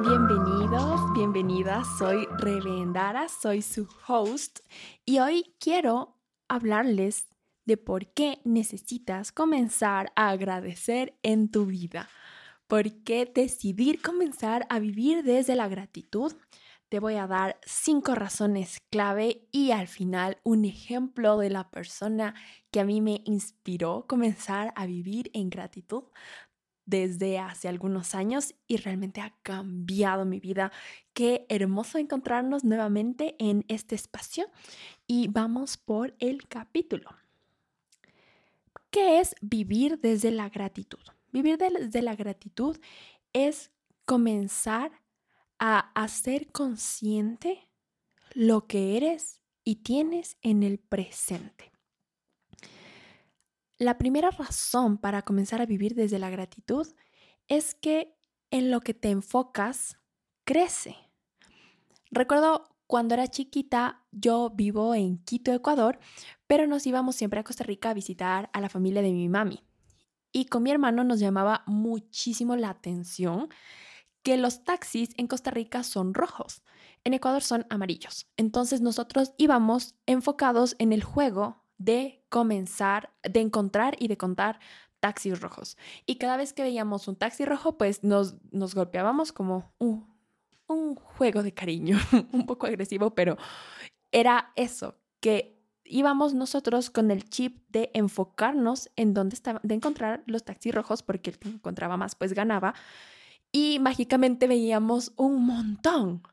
Bienvenidos, bienvenidas, soy Revendara, soy su host y hoy quiero hablarles de por qué necesitas comenzar a agradecer en tu vida. ¿Por qué decidir comenzar a vivir desde la gratitud? Te voy a dar cinco razones clave y al final un ejemplo de la persona que a mí me inspiró comenzar a vivir en gratitud desde hace algunos años y realmente ha cambiado mi vida. Qué hermoso encontrarnos nuevamente en este espacio y vamos por el capítulo. ¿Qué es vivir desde la gratitud? Vivir desde la gratitud es comenzar a hacer consciente lo que eres y tienes en el presente. La primera razón para comenzar a vivir desde la gratitud es que en lo que te enfocas crece. Recuerdo cuando era chiquita, yo vivo en Quito, Ecuador, pero nos íbamos siempre a Costa Rica a visitar a la familia de mi mami. Y con mi hermano nos llamaba muchísimo la atención que los taxis en Costa Rica son rojos, en Ecuador son amarillos. Entonces nosotros íbamos enfocados en el juego de comenzar, de encontrar y de contar taxis rojos. Y cada vez que veíamos un taxi rojo, pues nos, nos golpeábamos como un, un juego de cariño, un poco agresivo, pero era eso, que íbamos nosotros con el chip de enfocarnos en dónde estaba, de encontrar los taxis rojos, porque el que encontraba más, pues ganaba. Y mágicamente veíamos un montón.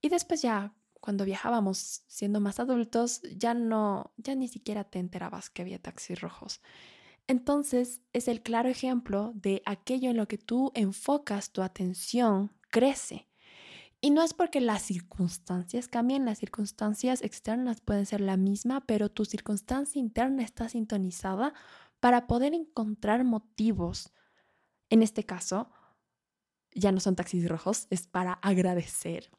Y después ya cuando viajábamos siendo más adultos, ya no, ya ni siquiera te enterabas que había taxis rojos. Entonces, es el claro ejemplo de aquello en lo que tú enfocas tu atención crece. Y no es porque las circunstancias cambien, las circunstancias externas pueden ser la misma, pero tu circunstancia interna está sintonizada para poder encontrar motivos. En este caso, ya no son taxis rojos, es para agradecer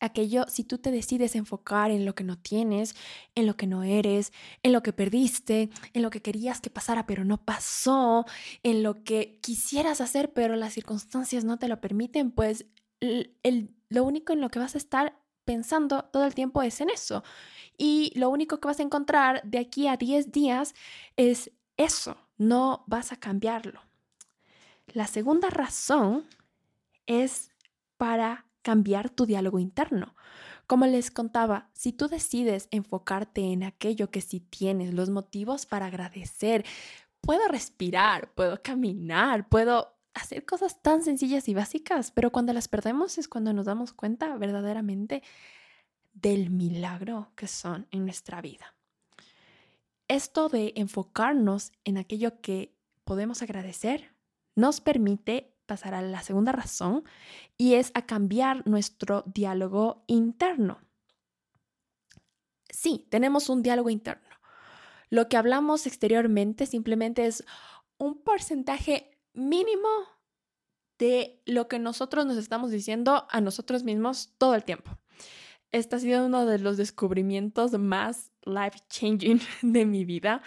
aquello, si tú te decides enfocar en lo que no tienes, en lo que no eres, en lo que perdiste, en lo que querías que pasara pero no pasó, en lo que quisieras hacer pero las circunstancias no te lo permiten, pues lo único en lo que vas a estar pensando todo el tiempo es en eso. Y lo único que vas a encontrar de aquí a 10 días es eso, no vas a cambiarlo. La segunda razón es para cambiar tu diálogo interno. Como les contaba, si tú decides enfocarte en aquello que sí tienes, los motivos para agradecer, puedo respirar, puedo caminar, puedo hacer cosas tan sencillas y básicas, pero cuando las perdemos es cuando nos damos cuenta verdaderamente del milagro que son en nuestra vida. Esto de enfocarnos en aquello que podemos agradecer nos permite pasar a la segunda razón y es a cambiar nuestro diálogo interno. Sí, tenemos un diálogo interno. Lo que hablamos exteriormente simplemente es un porcentaje mínimo de lo que nosotros nos estamos diciendo a nosotros mismos todo el tiempo. Este ha sido uno de los descubrimientos más life changing de mi vida,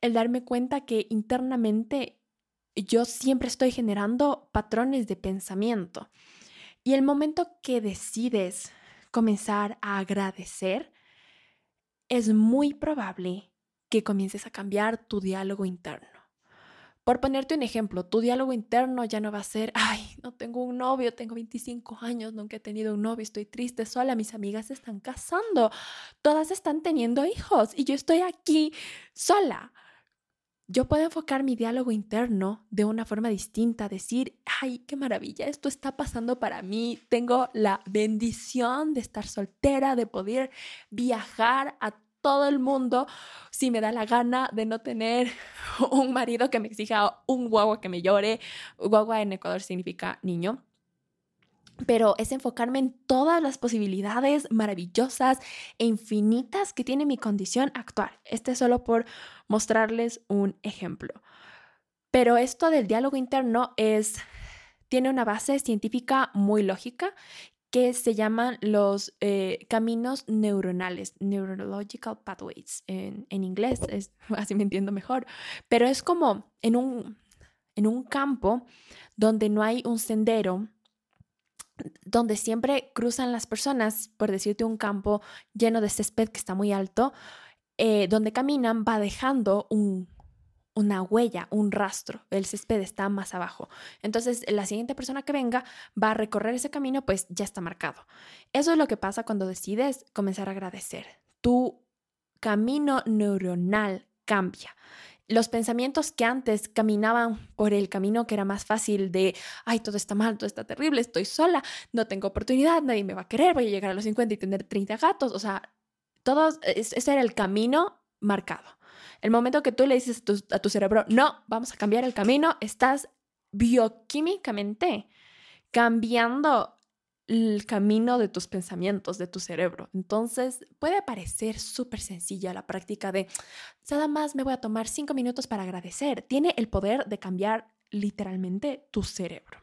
el darme cuenta que internamente yo siempre estoy generando patrones de pensamiento. Y el momento que decides comenzar a agradecer, es muy probable que comiences a cambiar tu diálogo interno. Por ponerte un ejemplo, tu diálogo interno ya no va a ser, ay, no tengo un novio, tengo 25 años, nunca he tenido un novio, estoy triste sola, mis amigas se están casando, todas están teniendo hijos y yo estoy aquí sola yo puedo enfocar mi diálogo interno de una forma distinta, decir, ay, qué maravilla, esto está pasando para mí, tengo la bendición de estar soltera, de poder viajar a todo el mundo si me da la gana de no tener un marido que me exija un guagua que me llore. Guagua en Ecuador significa niño pero es enfocarme en todas las posibilidades maravillosas e infinitas que tiene mi condición actual. Este es solo por mostrarles un ejemplo. Pero esto del diálogo interno es tiene una base científica muy lógica que se llaman los eh, caminos neuronales, neurological pathways en, en inglés, es, así me entiendo mejor, pero es como en un, en un campo donde no hay un sendero, donde siempre cruzan las personas, por decirte un campo lleno de césped que está muy alto, eh, donde caminan va dejando un, una huella, un rastro. El césped está más abajo. Entonces, la siguiente persona que venga va a recorrer ese camino, pues ya está marcado. Eso es lo que pasa cuando decides comenzar a agradecer. Tu camino neuronal cambia. Los pensamientos que antes caminaban por el camino que era más fácil de, ay, todo está mal, todo está terrible, estoy sola, no tengo oportunidad, nadie me va a querer, voy a llegar a los 50 y tener 30 gatos. O sea, todos, ese era el camino marcado. El momento que tú le dices a tu, cerebro, no, vamos a cambiar el camino, estás bioquímicamente cambiando el camino de tus pensamientos, de tu cerebro. Entonces, puede parecer súper sencilla la práctica de, nada más me voy a tomar cinco minutos para agradecer. Tiene el poder de cambiar literalmente tu cerebro.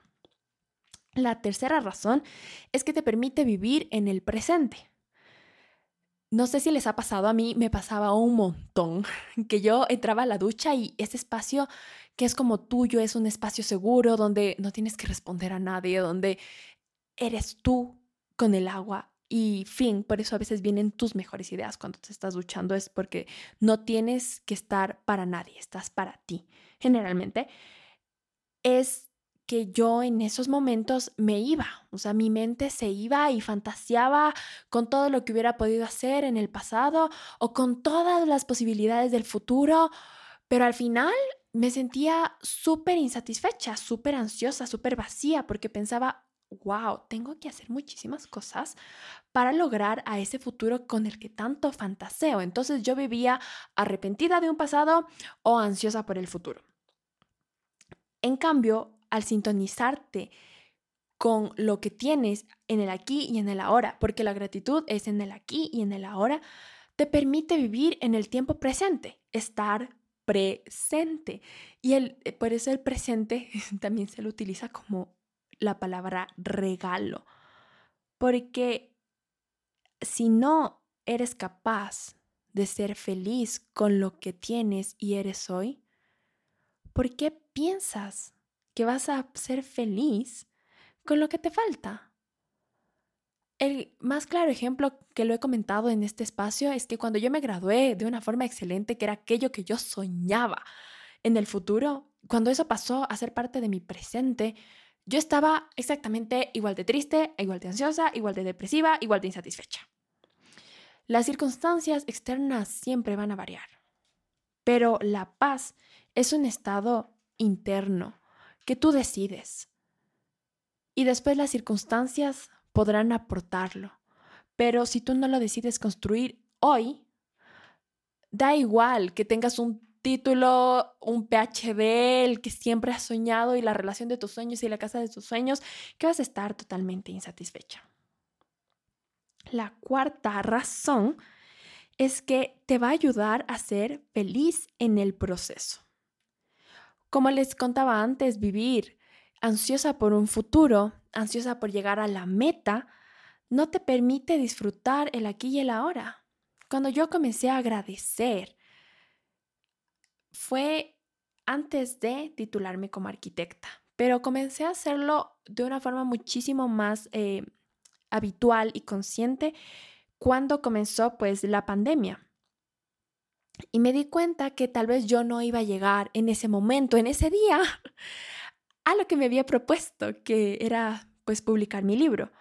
La tercera razón es que te permite vivir en el presente. No sé si les ha pasado, a mí me pasaba un montón, que yo entraba a la ducha y ese espacio que es como tuyo es un espacio seguro donde no tienes que responder a nadie, donde eres tú con el agua y fin, por eso a veces vienen tus mejores ideas cuando te estás duchando, es porque no tienes que estar para nadie, estás para ti. Generalmente es que yo en esos momentos me iba, o sea, mi mente se iba y fantaseaba con todo lo que hubiera podido hacer en el pasado o con todas las posibilidades del futuro, pero al final me sentía súper insatisfecha, súper ansiosa, súper vacía, porque pensaba, wow, tengo que hacer muchísimas cosas para lograr a ese futuro con el que tanto fantaseo. Entonces yo vivía arrepentida de un pasado o ansiosa por el futuro. En cambio, al sintonizarte con lo que tienes en el aquí y en el ahora, porque la gratitud es en el aquí y en el ahora, te permite vivir en el tiempo presente, estar presente. Y el, eh, por eso el presente también se lo utiliza como la palabra regalo, porque si no eres capaz de ser feliz con lo que tienes y eres hoy, ¿por qué piensas que vas a ser feliz con lo que te falta. El más claro ejemplo que lo he comentado en este espacio es que cuando yo me gradué de una forma excelente, que era aquello que yo soñaba en el futuro, cuando eso pasó a ser parte de mi presente, yo estaba exactamente igual de triste, igual de ansiosa, igual de depresiva, igual de insatisfecha. Las circunstancias externas siempre van a variar, pero la paz es un estado interno que tú decides. Y después las circunstancias podrán aportarlo. Pero si tú no lo decides construir hoy, da igual que tengas un título, un PhD, el que siempre has soñado y la relación de tus sueños y la casa de tus sueños, que vas a estar totalmente insatisfecha. La cuarta razón es que te va a ayudar a ser feliz en el proceso. Como les contaba antes, vivir ansiosa por un futuro, ansiosa por llegar a la meta, no te permite disfrutar el aquí y el ahora. Cuando yo comencé a agradecer, fue antes de titularme como arquitecta, pero comencé a hacerlo de una forma muchísimo más eh, habitual y consciente cuando comenzó pues la pandemia. Y me di cuenta que tal vez yo no iba a llegar en ese momento, en ese día, a lo que me había propuesto, que era pues publicar mi libro.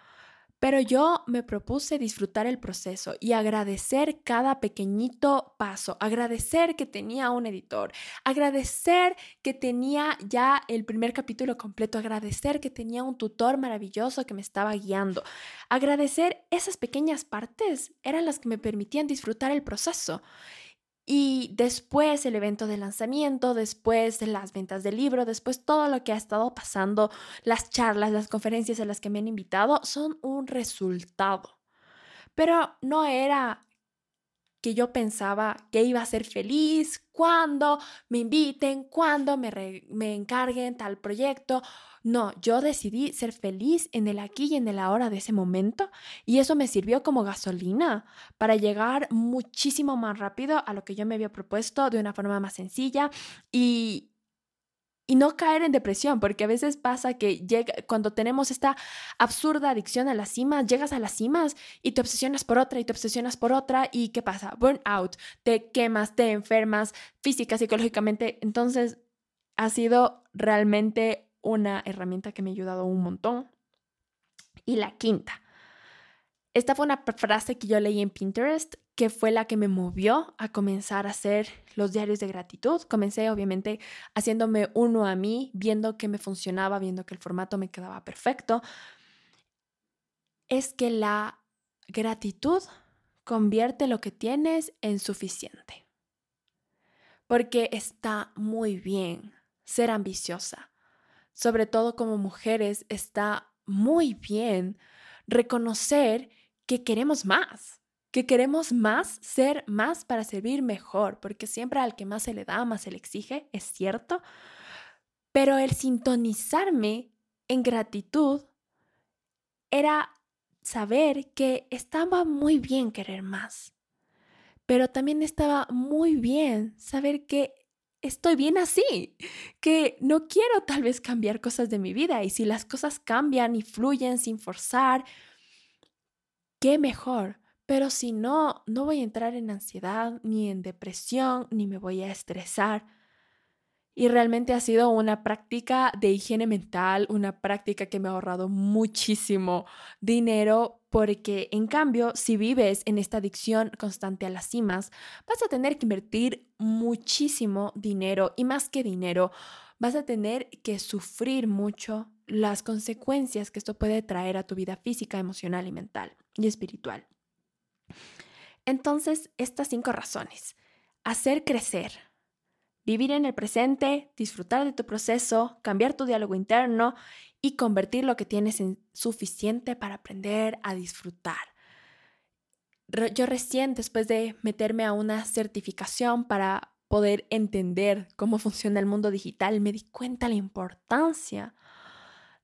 Pero yo me propuse disfrutar el proceso y agradecer cada pequeñito paso, agradecer que tenía un editor, agradecer que tenía ya el primer capítulo completo, agradecer que tenía un tutor maravilloso que me estaba guiando, agradecer esas pequeñas partes eran las que me permitían disfrutar el proceso. Y después el evento de lanzamiento, después de las ventas del libro, después todo lo que ha estado pasando, las charlas, las conferencias a las que me han invitado, son un resultado. Pero no era que yo pensaba que iba a ser feliz cuando me inviten, cuando me, me encarguen tal proyecto no, yo decidí ser feliz en el aquí y en el ahora de ese momento y eso me sirvió como gasolina para llegar muchísimo más rápido a lo que yo me había propuesto de una forma más sencilla y y no caer en depresión, porque a veces pasa que llega, cuando tenemos esta absurda adicción a las cimas, llegas a las cimas y te obsesionas por otra y te obsesionas por otra y ¿qué pasa? Burnout, te quemas, te enfermas física, psicológicamente. Entonces, ha sido realmente una herramienta que me ha ayudado un montón. Y la quinta, esta fue una frase que yo leí en Pinterest que fue la que me movió a comenzar a hacer los diarios de gratitud. Comencé obviamente haciéndome uno a mí, viendo que me funcionaba, viendo que el formato me quedaba perfecto. Es que la gratitud convierte lo que tienes en suficiente. Porque está muy bien ser ambiciosa. Sobre todo como mujeres está muy bien reconocer que queremos más, que queremos más, ser más para servir mejor, porque siempre al que más se le da, más se le exige, es cierto, pero el sintonizarme en gratitud era saber que estaba muy bien querer más, pero también estaba muy bien saber que estoy bien así, que no quiero tal vez cambiar cosas de mi vida y si las cosas cambian y fluyen sin forzar, qué mejor. Pero si no, no voy a entrar en ansiedad, ni en depresión, ni me voy a estresar. Y realmente ha sido una práctica de higiene mental, una práctica que me ha ahorrado muchísimo dinero, porque en cambio, si vives en esta adicción constante a las cimas, vas a tener que invertir muchísimo dinero y más que dinero, vas a tener que sufrir mucho las consecuencias que esto puede traer a tu vida física, emocional y mental y espiritual. Entonces, estas cinco razones. Hacer crecer, vivir en el presente, disfrutar de tu proceso, cambiar tu diálogo interno y convertir lo que tienes en suficiente para aprender a disfrutar. Yo recién, después de meterme a una certificación para poder entender cómo funciona el mundo digital, me di cuenta la importancia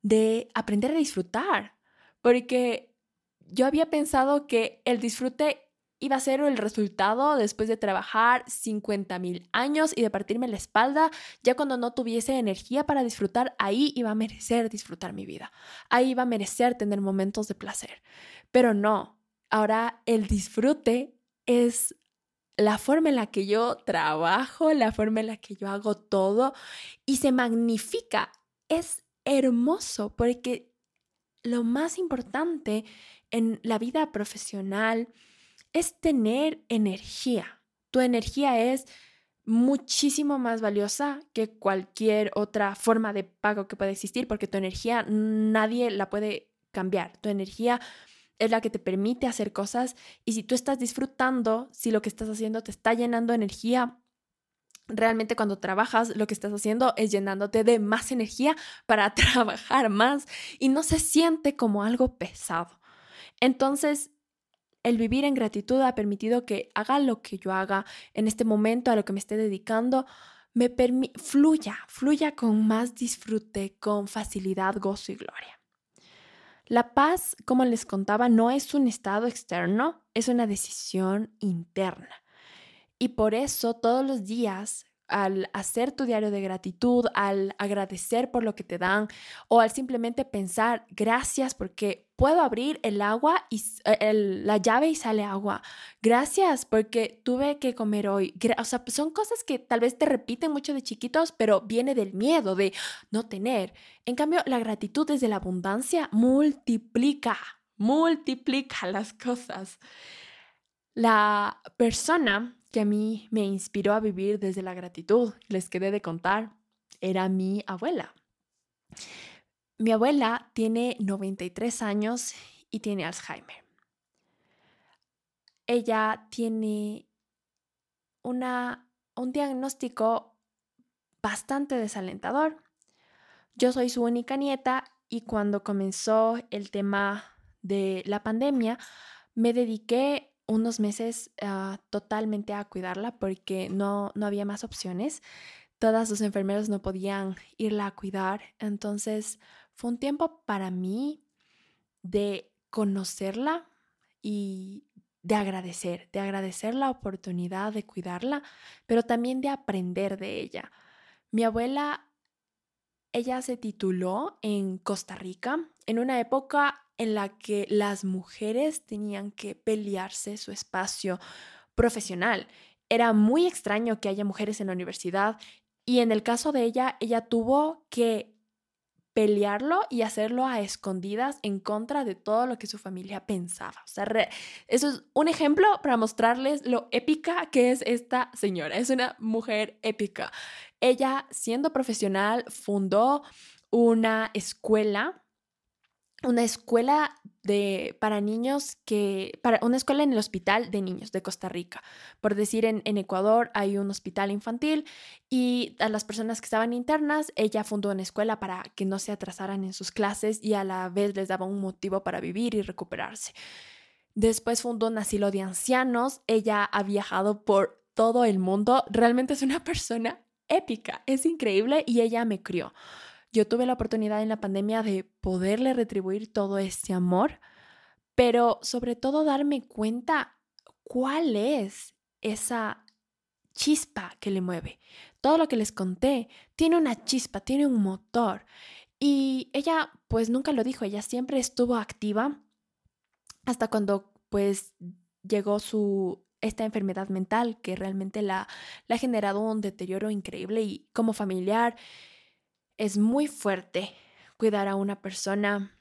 de aprender a disfrutar, porque yo había pensado que el disfrute iba a ser el resultado después de trabajar 50 mil años y de partirme la espalda, ya cuando no tuviese energía para disfrutar, ahí iba a merecer disfrutar mi vida, ahí iba a merecer tener momentos de placer. Pero no, ahora el disfrute es la forma en la que yo trabajo, la forma en la que yo hago todo y se magnifica. Es hermoso porque lo más importante en la vida profesional es tener energía. Tu energía es muchísimo más valiosa que cualquier otra forma de pago que pueda existir porque tu energía nadie la puede cambiar. Tu energía es la que te permite hacer cosas y si tú estás disfrutando, si lo que estás haciendo te está llenando energía, realmente cuando trabajas lo que estás haciendo es llenándote de más energía para trabajar más y no se siente como algo pesado. Entonces, el vivir en gratitud ha permitido que haga lo que yo haga en este momento, a lo que me esté dedicando, me fluya, fluya con más disfrute, con facilidad, gozo y gloria. La paz, como les contaba, no es un estado externo, es una decisión interna. Y por eso todos los días al hacer tu diario de gratitud, al agradecer por lo que te dan o al simplemente pensar gracias porque puedo abrir el agua y eh, la llave y sale agua. Gracias porque tuve que comer hoy. O sea, son cosas que tal vez te repiten mucho de chiquitos, pero viene del miedo de no tener. En cambio, la gratitud desde la abundancia multiplica, multiplica las cosas. La persona que a mí me inspiró a vivir desde la gratitud, les quedé de contar, era mi abuela. Mi abuela tiene 93 años y tiene Alzheimer. Ella tiene una, un diagnóstico bastante desalentador. Yo soy su única nieta y cuando comenzó el tema de la pandemia, me dediqué unos meses ah, totalmente a cuidarla porque no, no había más opciones. Todas sus enfermeros no podían irla a cuidar. Entonces fue un tiempo para mí de conocerla y de agradecer, de agradecer la oportunidad de cuidarla, pero también de aprender de ella. Mi abuela ella se tituló en Costa Rica en una época en la que las mujeres tenían que pelearse su espacio profesional. Era muy extraño que haya mujeres en la universidad y en el caso de ella, ella tuvo que pelearlo y hacerlo a escondidas en contra de todo lo que su familia pensaba. O sea, eso es un ejemplo para mostrarles lo épica que es esta señora. Es una mujer épica. Ella, siendo profesional, fundó una escuela una escuela de, para niños que, para una escuela en el hospital de niños de Costa Rica. Por decir, en, en, Ecuador hay un hospital infantil y a las personas que estaban internas, ella fundó una escuela para que no se atrasaran en sus clases y a la vez les daba un motivo para vivir y recuperarse. Después fundó un asilo de ancianos. Ella ha viajado por todo el mundo. Realmente es una persona épica, es increíble y ella me crió yo tuve la oportunidad en la pandemia de poderle retribuir todo ese amor, pero sobre todo darme cuenta cuál es esa chispa que le mueve. Todo lo que les conté tiene una chispa, tiene un motor. Y ella pues nunca lo dijo, ella siempre estuvo activa hasta cuando pues llegó su esta enfermedad mental que realmente la, la ha generado un deterioro increíble y como familiar es muy fuerte cuidar a una persona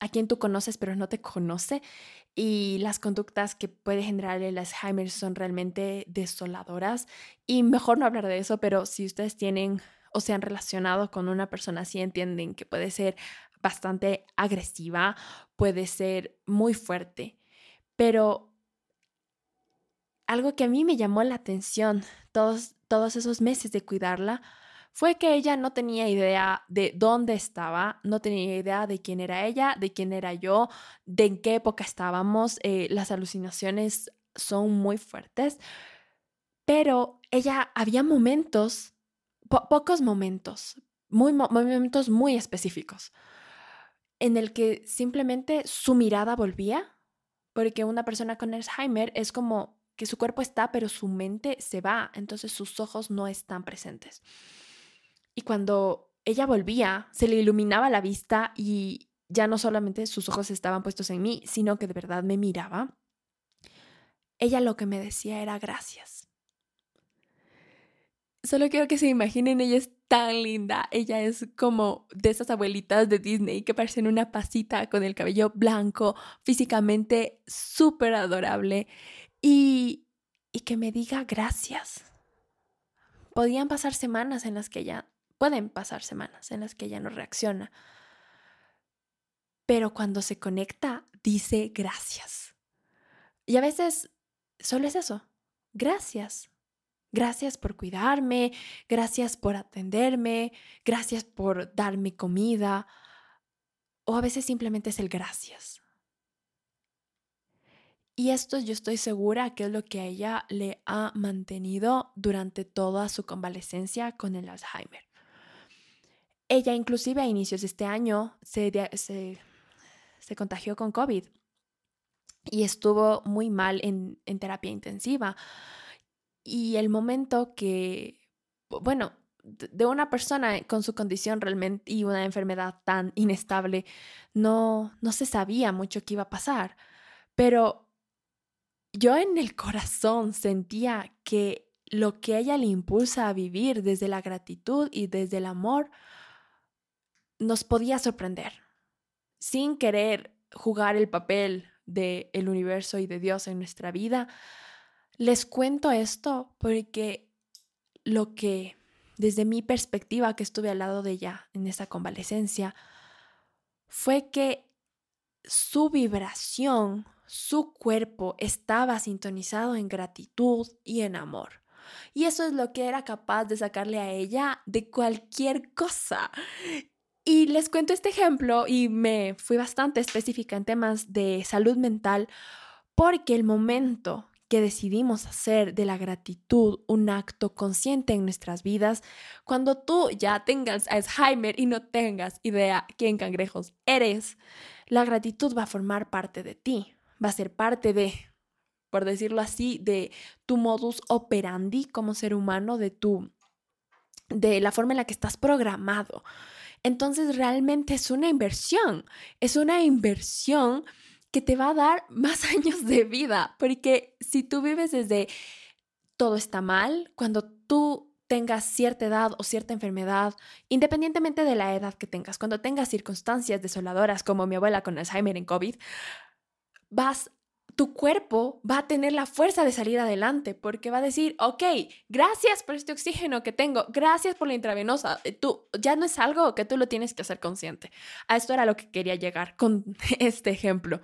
a quien tú conoces pero no te conoce y las conductas que puede generar el Alzheimer son realmente desoladoras. Y mejor no hablar de eso, pero si ustedes tienen o se han relacionado con una persona así entienden que puede ser bastante agresiva, puede ser muy fuerte, pero algo que a mí me llamó la atención todos, todos esos meses de cuidarla fue que ella no tenía idea de dónde estaba, no tenía idea de quién era ella, de quién era yo, de en qué época estábamos. Eh, las alucinaciones son muy fuertes, pero ella había momentos, pocos momentos, muy, momentos muy específicos, en el que simplemente su mirada volvía, porque una persona con Alzheimer es como que su cuerpo está, pero su mente se va, entonces sus ojos no están presentes. Y cuando ella volvía, se le iluminaba la vista y ya no solamente sus ojos estaban puestos en mí, sino que de verdad me miraba. Ella lo que me decía era gracias. Solo quiero que se imaginen, ella es tan linda. Ella es como de esas abuelitas de Disney que parecen una pasita con el cabello blanco, físicamente súper adorable. Y, y que me diga gracias. Podían pasar semanas en las que ella Pueden pasar semanas en las que ella no reacciona. Pero cuando se conecta, dice gracias. Y a veces solo es eso. Gracias. Gracias por cuidarme, gracias por atenderme, gracias por darme comida. O a veces simplemente es el gracias. Y esto yo estoy segura que es lo que a ella le ha mantenido durante toda su convalecencia con el Alzheimer. Ella inclusive a inicios de este año se, se, contagió con COVID y estuvo muy mal en, en terapia intensiva. Y el momento que, bueno, de una persona con su condición realmente y una enfermedad tan inestable, no, no se sabía mucho qué iba a pasar. Pero yo en el corazón sentía que lo que ella le impulsa a vivir desde la gratitud y desde el amor nos podía sorprender. Sin querer jugar el papel del el universo y de Dios en nuestra vida, les cuento esto porque lo que, desde mi perspectiva que estuve al lado de ella en esa convalecencia, fue que su vibración, su cuerpo estaba sintonizado en gratitud y en amor. Y eso es lo que era capaz de sacarle a ella de cualquier cosa. Y les cuento este ejemplo y me fui bastante específica en temas de salud mental porque el momento que decidimos hacer de la gratitud un acto consciente en nuestras vidas, cuando tú ya tengas Alzheimer y no tengas idea quién cangrejos eres, la gratitud va a formar parte de ti, va a ser parte de, por decirlo así, de tu modus operandi como ser humano, de tu, de la forma en la que estás programado. Entonces realmente es una inversión, es una inversión que te va a dar más años de vida, porque si tú vives desde todo está mal, cuando tú tengas cierta edad o cierta enfermedad, independientemente de la edad que tengas, cuando tengas circunstancias desoladoras como mi abuela con Alzheimer en COVID, vas tu cuerpo va a tener la fuerza de salir adelante porque va a decir, ok, gracias por este oxígeno que tengo, gracias por la intravenosa. Eh, tú ya no es algo que tú lo tienes que hacer consciente. A esto era lo que quería llegar con este ejemplo.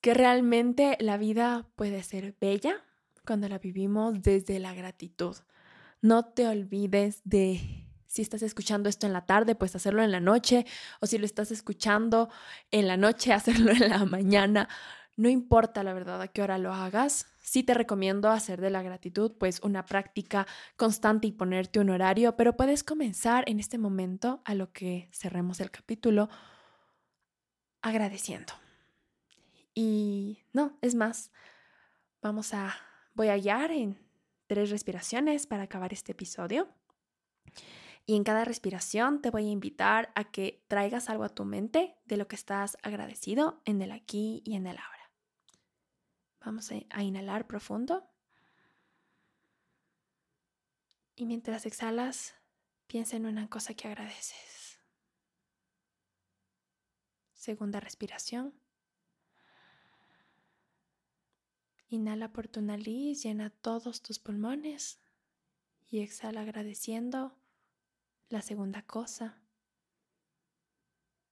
Que realmente la vida puede ser bella cuando la vivimos desde la gratitud. No te olvides de si estás escuchando esto en la tarde, pues hacerlo en la noche, o si lo estás escuchando en la noche, hacerlo en la mañana. No importa la verdad a qué hora lo hagas, sí te recomiendo hacer de la gratitud pues una práctica constante y ponerte un horario, pero puedes comenzar en este momento a lo que cerremos el capítulo agradeciendo. Y no, es más, vamos a, voy a guiar en tres respiraciones para acabar este episodio. Y en cada respiración te voy a invitar a que traigas algo a tu mente de lo que estás agradecido en el aquí y en el ahora. Vamos a, inhalar profundo. Y mientras exhalas, piensa en una cosa que agradeces. Segunda respiración. Inhala por tu nariz, llena todos tus pulmones y exhala agradeciendo la segunda cosa.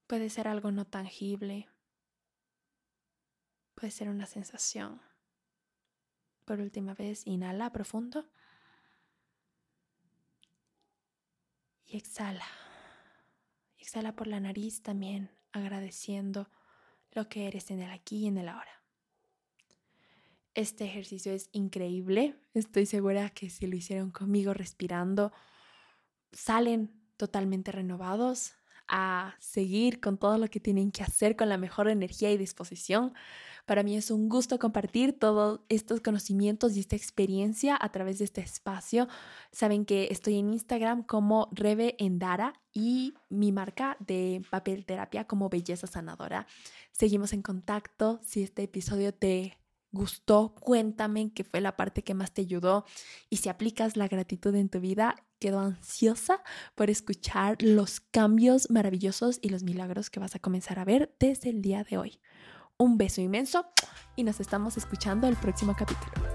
Puede ser algo no tangible, Puede ser una sensación. Por última vez, inhala profundo. Y exhala. Exhala por la nariz también, agradeciendo lo que eres en el aquí y en el ahora. Este ejercicio es increíble. Estoy segura que si lo hicieron conmigo respirando, salen totalmente renovados a seguir con todo lo que tienen que hacer con la mejor energía y disposición. Para mí es un gusto compartir todos estos conocimientos y esta experiencia a través de este espacio. Saben que estoy en Instagram como Rebe Endara y mi marca de papel terapia como Belleza Sanadora. Seguimos en contacto. Si este episodio te gustó, cuéntame qué fue la parte que más te ayudó y si aplicas la gratitud en tu vida, quedo ansiosa por escuchar los cambios maravillosos y los milagros que vas a comenzar a ver desde el día de hoy. Un beso inmenso y nos estamos escuchando el próximo capítulo.